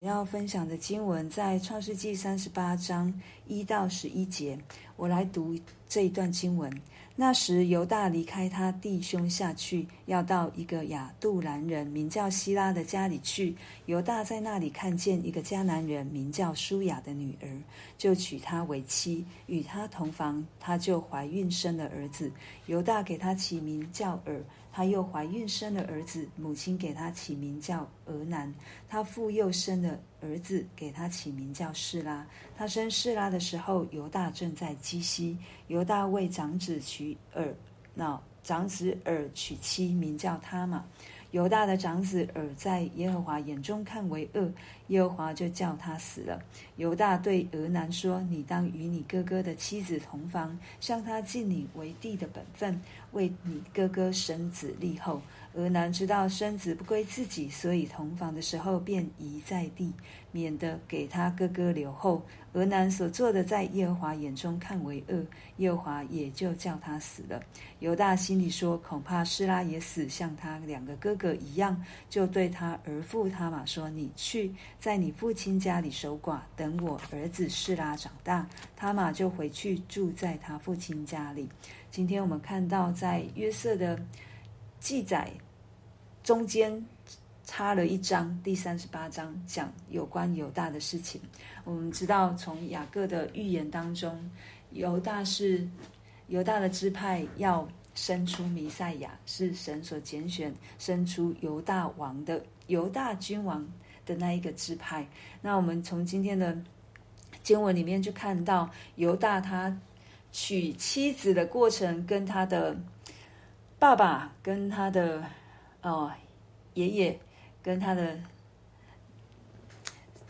要分享的经文在创世纪三十八章一到十一节，我来读这一段经文。那时犹大离开他弟兄下去，要到一个亚杜兰人名叫希拉的家里去。犹大在那里看见一个迦南人名叫舒雅的女儿，就娶她为妻，与她同房，她就怀孕生了儿子。犹大给他起名叫尔。她又怀孕生了儿子，母亲给他起名叫俄南。她父又生了儿子，给他起名叫示拉。他生示拉的时候，犹大正在基西。犹大为长子娶珥，那长子珥娶妻名叫他玛。犹大的长子珥在耶和华眼中看为恶，耶和华就叫他死了。犹大对俄南说：“你当与你哥哥的妻子同房，向他尽你为弟的本分，为你哥哥生子立后。”俄南知道生子不归自己，所以同房的时候便遗在地，免得给他哥哥留后。俄南所做的，在耶和华眼中看为恶，耶和华也就叫他死了。犹大心里说：恐怕示拉也死，像他两个哥哥一样，就对他儿父他玛说：“你去，在你父亲家里守寡，等我儿子示拉长大，他玛就回去住在他父亲家里。”今天我们看到在约瑟的记载。中间插了一章，第三十八章讲有关犹大的事情。我们知道，从雅各的预言当中，犹大是犹大的支派要生出弥赛亚，是神所拣选生出犹大王的犹大君王的那一个支派。那我们从今天的经文里面就看到，犹大他娶妻子的过程，跟他的爸爸跟他的。哦，爷爷跟他的、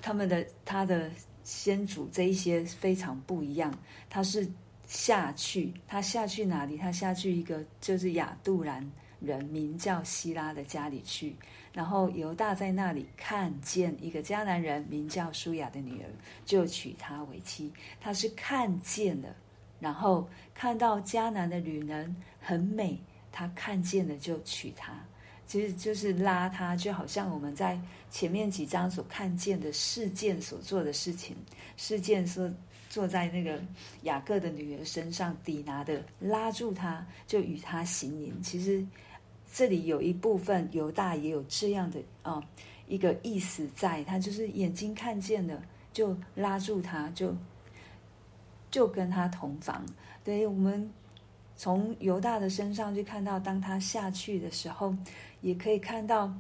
他们的、他的先祖这一些非常不一样。他是下去，他下去哪里？他下去一个就是亚杜兰人名叫希拉的家里去。然后犹大在那里看见一个迦南人名叫舒雅的女儿，就娶她为妻。他是看见了，然后看到迦南的女人很美，他看见了就娶她。其实就是拉他，就好像我们在前面几章所看见的事件所做的事情。事件说坐在那个雅各的女儿身上，底拿的拉住他，就与他行淫。其实这里有一部分犹大也有这样的啊、哦、一个意思在，他就是眼睛看见了，就拉住他，就就跟他同房。对，我们从犹大的身上去看到，当他下去的时候。也可以看到，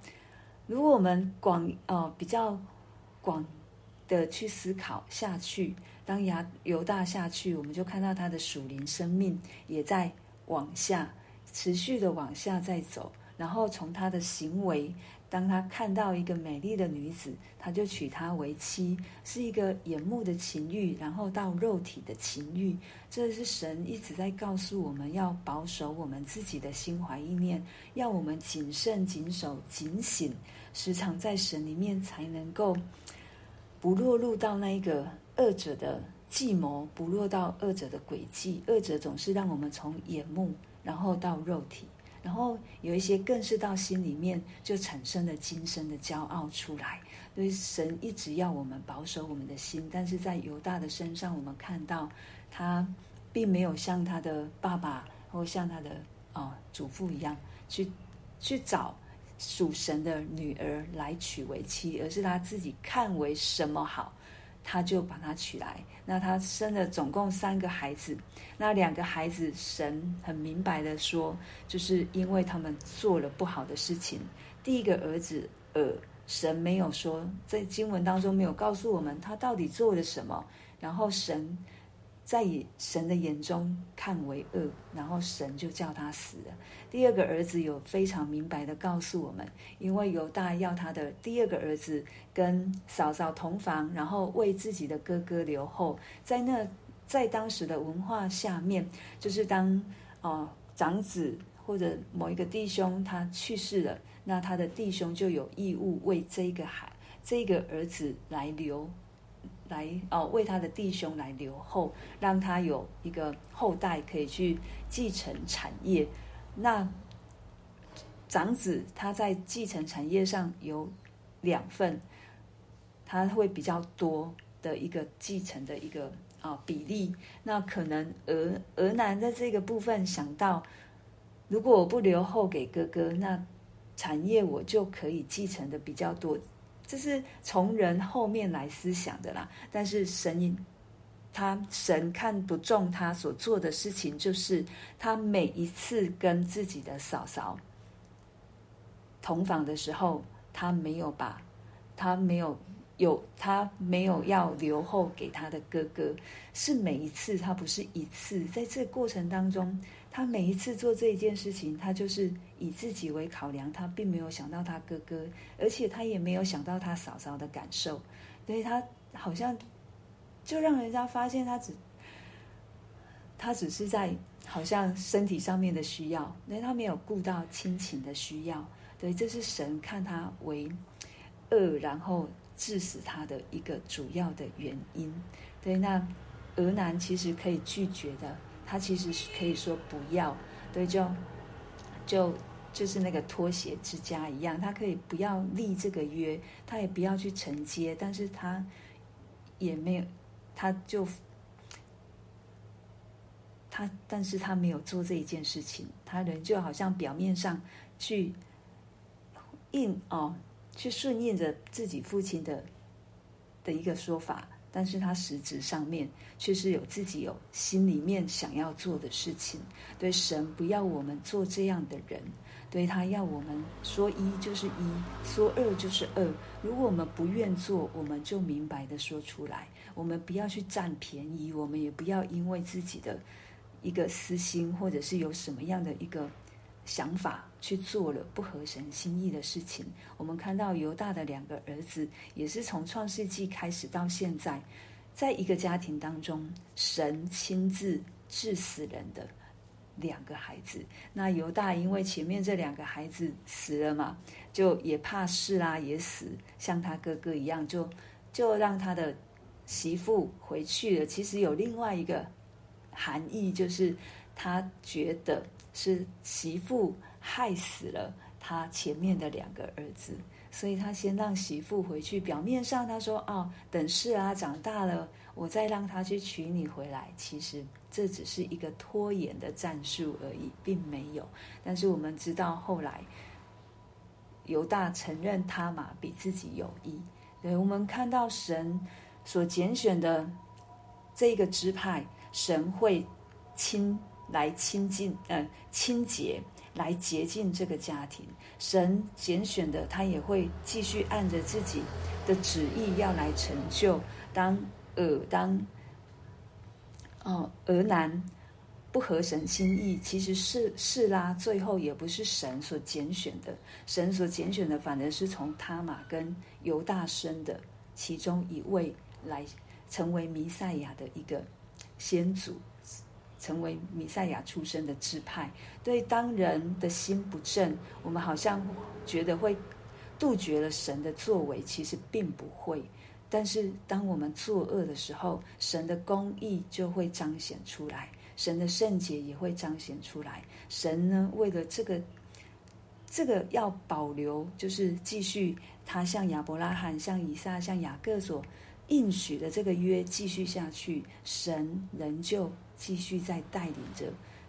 如果我们广呃比较广的去思考下去，当牙犹大下去，我们就看到他的属灵生命也在往下持续的往下在走，然后从他的行为。当他看到一个美丽的女子，他就娶她为妻，是一个眼目的情欲，然后到肉体的情欲。这是神一直在告诉我们要保守我们自己的心怀意念，要我们谨慎、谨守、警醒，时常在神里面，才能够不落入到那一个恶者的计谋，不落到恶者的诡计。恶者总是让我们从眼目，然后到肉体。然后有一些更是到心里面就产生了今生的骄傲出来，所以神一直要我们保守我们的心，但是在犹大的身上，我们看到他并没有像他的爸爸或像他的哦祖父一样去去找属神的女儿来娶为妻，而是他自己看为什么好。他就把他娶来，那他生了总共三个孩子，那两个孩子神很明白的说，就是因为他们做了不好的事情。第一个儿子呃，神没有说，在经文当中没有告诉我们他到底做了什么，然后神。在以神的眼中看为恶，然后神就叫他死了。第二个儿子有非常明白的告诉我们，因为犹大要他的第二个儿子跟嫂嫂同房，然后为自己的哥哥留后。在那在当时的文化下面，就是当哦、长子或者某一个弟兄他去世了，那他的弟兄就有义务为这个孩这个儿子来留。来哦，为他的弟兄来留后，让他有一个后代可以去继承产业。那长子他在继承产业上有两份，他会比较多的一个继承的一个啊比例。那可能儿儿男在这个部分想到，如果我不留后给哥哥，那产业我就可以继承的比较多。这是从人后面来思想的啦。但是神，他神看不中他所做的事情，就是他每一次跟自己的嫂嫂同房的时候，他没有把，他没有有，他没有要留后给他的哥哥，是每一次，他不是一次，在这个过程当中。他每一次做这一件事情，他就是以自己为考量，他并没有想到他哥哥，而且他也没有想到他嫂嫂的感受，所以他好像就让人家发现他只他只是在好像身体上面的需要，因为他没有顾到亲情的需要，对，这是神看他为恶，然后致死他的一个主要的原因。对，那俄男其实可以拒绝的。他其实是可以说不要，对，就就就是那个脱鞋之家一样，他可以不要立这个约，他也不要去承接，但是他也没有，他就他，但是他没有做这一件事情，他人就好像表面上去应哦，去顺应着自己父亲的的一个说法。但是他实质上面却是有自己有心里面想要做的事情。对，神不要我们做这样的人，对，他要我们说一就是一，说二就是二。如果我们不愿做，我们就明白的说出来。我们不要去占便宜，我们也不要因为自己的一个私心，或者是有什么样的一个。想法去做了不合神心意的事情。我们看到犹大的两个儿子，也是从创世纪开始到现在，在一个家庭当中，神亲自治死人的两个孩子。那犹大因为前面这两个孩子死了嘛，就也怕示拉也死，像他哥哥一样，就就让他的媳妇回去了。其实有另外一个含义，就是他觉得。是媳妇害死了他前面的两个儿子，所以他先让媳妇回去。表面上他说：“哦，等事啊长大了，我再让他去娶你回来。”其实这只是一个拖延的战术而已，并没有。但是我们知道后来犹大承认他嘛比自己有意。对，我们看到神所拣选的这个支派，神会亲。来亲近，嗯、清洁，来洁净这个家庭。神拣选的，他也会继续按着自己的旨意要来成就。当呃，当哦，俄南不合神心意，其实是是啦，最后也不是神所拣选的。神所拣选的，反而是从他玛跟犹大生的其中一位来成为弥赛亚的一个先祖。成为弥赛亚出生的支派，对，当人的心不正，我们好像觉得会杜绝了神的作为，其实并不会。但是当我们作恶的时候，神的公义就会彰显出来，神的圣洁也会彰显出来。神呢，为了这个，这个要保留，就是继续他向亚伯拉罕、向以撒、向雅各所应许的这个约继续下去，神仍旧。继续在带领着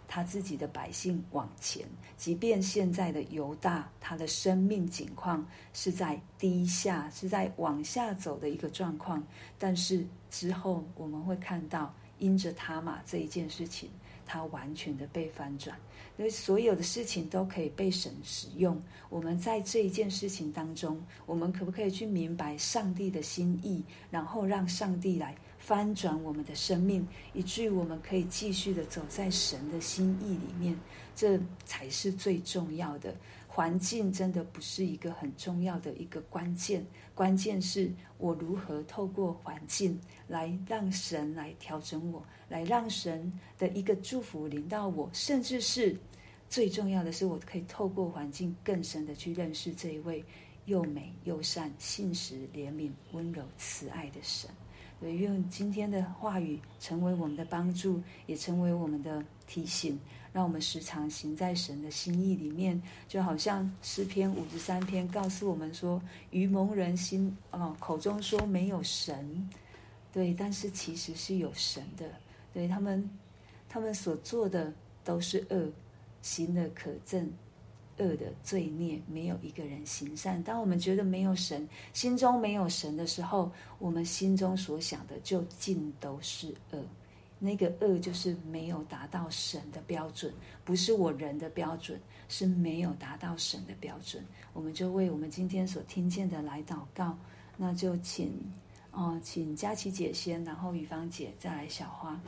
他自己的百姓往前，即便现在的犹大，他的生命境况是在低下，是在往下走的一个状况，但是之后我们会看到，因着他玛这一件事情，他完全的被翻转，因为所有的事情都可以被神使用。我们在这一件事情当中，我们可不可以去明白上帝的心意，然后让上帝来翻转我们的生命，以至于我们可以继续的走在神的心意里面，这才是最重要的。环境真的不是一个很重要的一个关键，关键是我如何透过环境来让神来调整我，来让神的一个祝福临到我，甚至是最重要的是，我可以透过环境更深的去认识这一位又美又善、信实、怜悯、温柔、慈爱的神。对，愿今天的话语成为我们的帮助，也成为我们的提醒，让我们时常行在神的心意里面。就好像诗篇五十三篇告诉我们说：“愚蒙人心哦，口中说没有神，对，但是其实是有神的。对他们，他们所做的都是恶，行的可憎。”恶的罪孽，没有一个人行善。当我们觉得没有神，心中没有神的时候，我们心中所想的就尽都是恶。那个恶就是没有达到神的标准，不是我人的标准，是没有达到神的标准。我们就为我们今天所听见的来祷告。那就请哦，请佳琪姐先，然后雨芳姐再来小花。